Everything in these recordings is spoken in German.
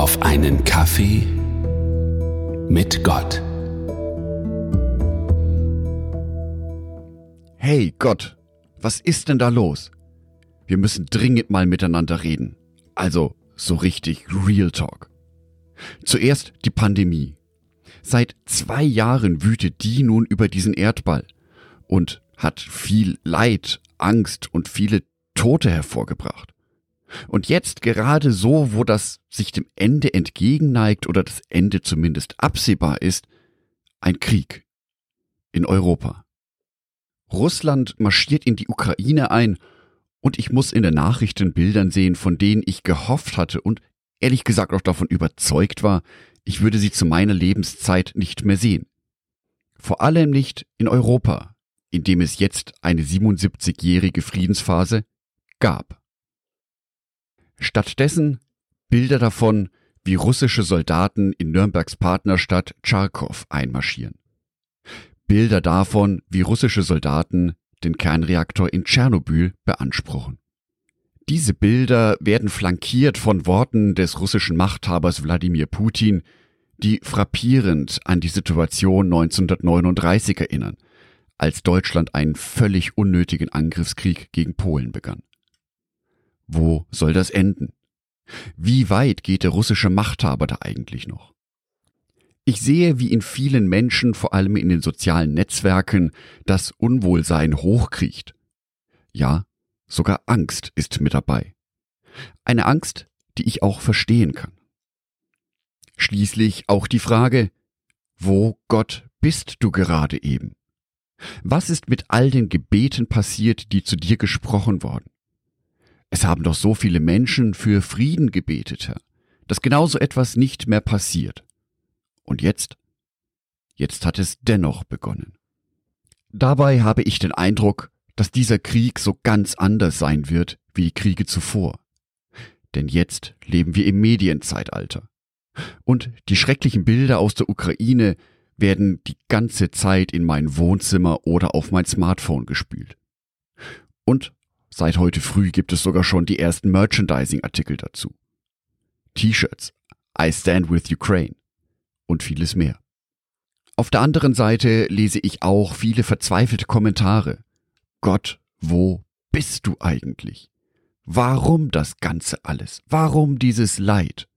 auf einen Kaffee mit Gott. Hey Gott, was ist denn da los? Wir müssen dringend mal miteinander reden. Also so richtig Real Talk. Zuerst die Pandemie. Seit zwei Jahren wütet die nun über diesen Erdball und hat viel Leid, Angst und viele Tote hervorgebracht. Und jetzt gerade so, wo das sich dem Ende entgegenneigt oder das Ende zumindest absehbar ist, ein Krieg in Europa. Russland marschiert in die Ukraine ein und ich muss in den Nachrichten Bildern sehen, von denen ich gehofft hatte und ehrlich gesagt auch davon überzeugt war, ich würde sie zu meiner Lebenszeit nicht mehr sehen. Vor allem nicht in Europa, in dem es jetzt eine 77-jährige Friedensphase gab. Stattdessen Bilder davon, wie russische Soldaten in Nürnbergs Partnerstadt Charkow einmarschieren. Bilder davon, wie russische Soldaten den Kernreaktor in Tschernobyl beanspruchen. Diese Bilder werden flankiert von Worten des russischen Machthabers Wladimir Putin, die frappierend an die Situation 1939 erinnern, als Deutschland einen völlig unnötigen Angriffskrieg gegen Polen begann. Wo soll das enden? Wie weit geht der russische Machthaber da eigentlich noch? Ich sehe, wie in vielen Menschen, vor allem in den sozialen Netzwerken, das Unwohlsein hochkriecht. Ja, sogar Angst ist mit dabei. Eine Angst, die ich auch verstehen kann. Schließlich auch die Frage, wo Gott bist du gerade eben? Was ist mit all den Gebeten passiert, die zu dir gesprochen worden? Es haben doch so viele Menschen für Frieden gebetet, Herr, dass genauso etwas nicht mehr passiert. Und jetzt? Jetzt hat es dennoch begonnen. Dabei habe ich den Eindruck, dass dieser Krieg so ganz anders sein wird wie die Kriege zuvor. Denn jetzt leben wir im Medienzeitalter. Und die schrecklichen Bilder aus der Ukraine werden die ganze Zeit in mein Wohnzimmer oder auf mein Smartphone gespült. Und Seit heute früh gibt es sogar schon die ersten Merchandising-Artikel dazu. T-Shirts, I Stand with Ukraine und vieles mehr. Auf der anderen Seite lese ich auch viele verzweifelte Kommentare. Gott, wo bist du eigentlich? Warum das Ganze alles? Warum dieses Leid?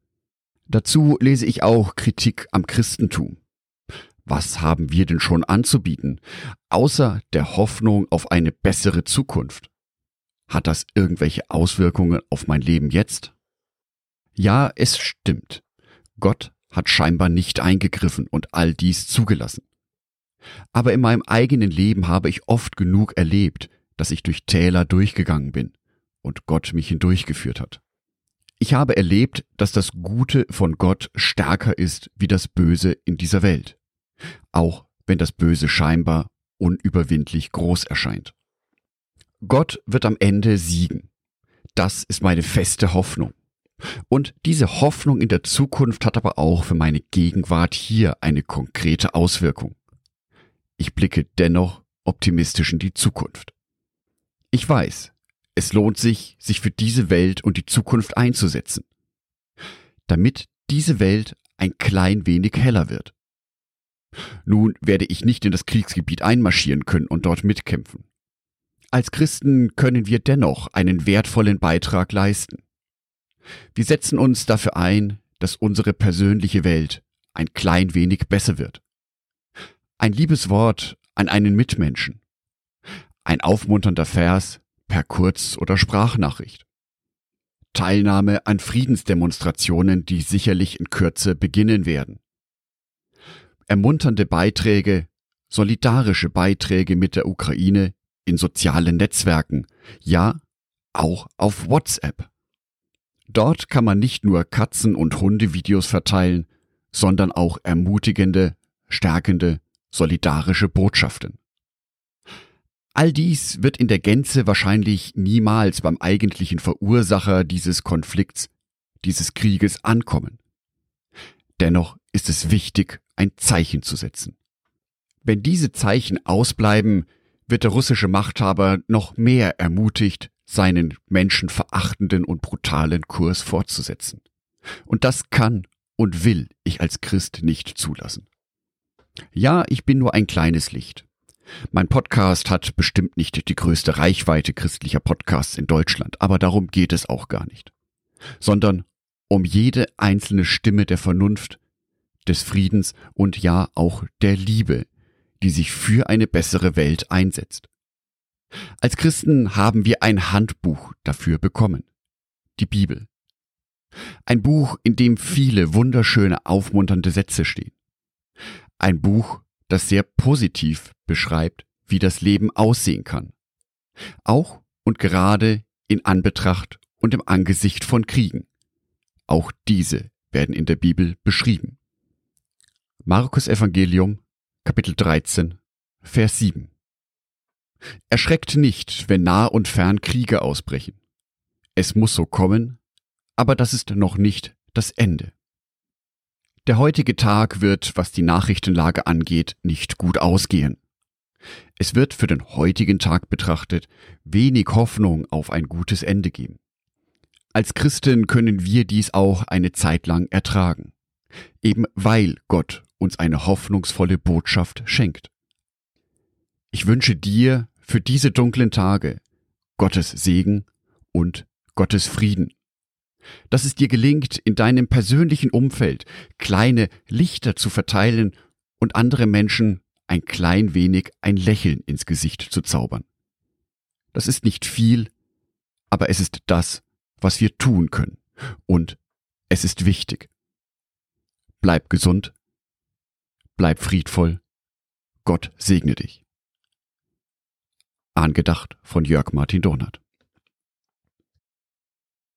Dazu lese ich auch Kritik am Christentum. Was haben wir denn schon anzubieten, außer der Hoffnung auf eine bessere Zukunft? Hat das irgendwelche Auswirkungen auf mein Leben jetzt? Ja, es stimmt. Gott hat scheinbar nicht eingegriffen und all dies zugelassen. Aber in meinem eigenen Leben habe ich oft genug erlebt, dass ich durch Täler durchgegangen bin und Gott mich hindurchgeführt hat. Ich habe erlebt, dass das Gute von Gott stärker ist wie das Böse in dieser Welt, auch wenn das Böse scheinbar unüberwindlich groß erscheint. Gott wird am Ende siegen. Das ist meine feste Hoffnung. Und diese Hoffnung in der Zukunft hat aber auch für meine Gegenwart hier eine konkrete Auswirkung. Ich blicke dennoch optimistisch in die Zukunft. Ich weiß, es lohnt sich, sich für diese Welt und die Zukunft einzusetzen, damit diese Welt ein klein wenig heller wird. Nun werde ich nicht in das Kriegsgebiet einmarschieren können und dort mitkämpfen. Als Christen können wir dennoch einen wertvollen Beitrag leisten. Wir setzen uns dafür ein, dass unsere persönliche Welt ein klein wenig besser wird. Ein liebes Wort an einen Mitmenschen. Ein aufmunternder Vers per Kurz- oder Sprachnachricht. Teilnahme an Friedensdemonstrationen, die sicherlich in Kürze beginnen werden. Ermunternde Beiträge, solidarische Beiträge mit der Ukraine in sozialen Netzwerken, ja, auch auf WhatsApp. Dort kann man nicht nur Katzen- und Hundevideos verteilen, sondern auch ermutigende, stärkende, solidarische Botschaften. All dies wird in der Gänze wahrscheinlich niemals beim eigentlichen Verursacher dieses Konflikts, dieses Krieges ankommen. Dennoch ist es wichtig, ein Zeichen zu setzen. Wenn diese Zeichen ausbleiben, wird der russische Machthaber noch mehr ermutigt, seinen menschenverachtenden und brutalen Kurs fortzusetzen. Und das kann und will ich als Christ nicht zulassen. Ja, ich bin nur ein kleines Licht. Mein Podcast hat bestimmt nicht die größte Reichweite christlicher Podcasts in Deutschland, aber darum geht es auch gar nicht, sondern um jede einzelne Stimme der Vernunft, des Friedens und ja auch der Liebe, die sich für eine bessere Welt einsetzt. Als Christen haben wir ein Handbuch dafür bekommen, die Bibel. Ein Buch, in dem viele wunderschöne, aufmunternde Sätze stehen. Ein Buch, das sehr positiv beschreibt, wie das Leben aussehen kann. Auch und gerade in Anbetracht und im Angesicht von Kriegen. Auch diese werden in der Bibel beschrieben. Markus Evangelium, Kapitel 13, Vers 7. Erschreckt nicht, wenn nah und fern Kriege ausbrechen. Es muss so kommen, aber das ist noch nicht das Ende. Der heutige Tag wird, was die Nachrichtenlage angeht, nicht gut ausgehen. Es wird für den heutigen Tag betrachtet wenig Hoffnung auf ein gutes Ende geben. Als Christen können wir dies auch eine Zeit lang ertragen, eben weil Gott uns eine hoffnungsvolle Botschaft schenkt. Ich wünsche dir für diese dunklen Tage Gottes Segen und Gottes Frieden dass es dir gelingt, in deinem persönlichen Umfeld kleine Lichter zu verteilen und andere Menschen ein klein wenig ein Lächeln ins Gesicht zu zaubern. Das ist nicht viel, aber es ist das, was wir tun können. Und es ist wichtig. Bleib gesund, bleib friedvoll, Gott segne dich. Angedacht von Jörg Martin Donat.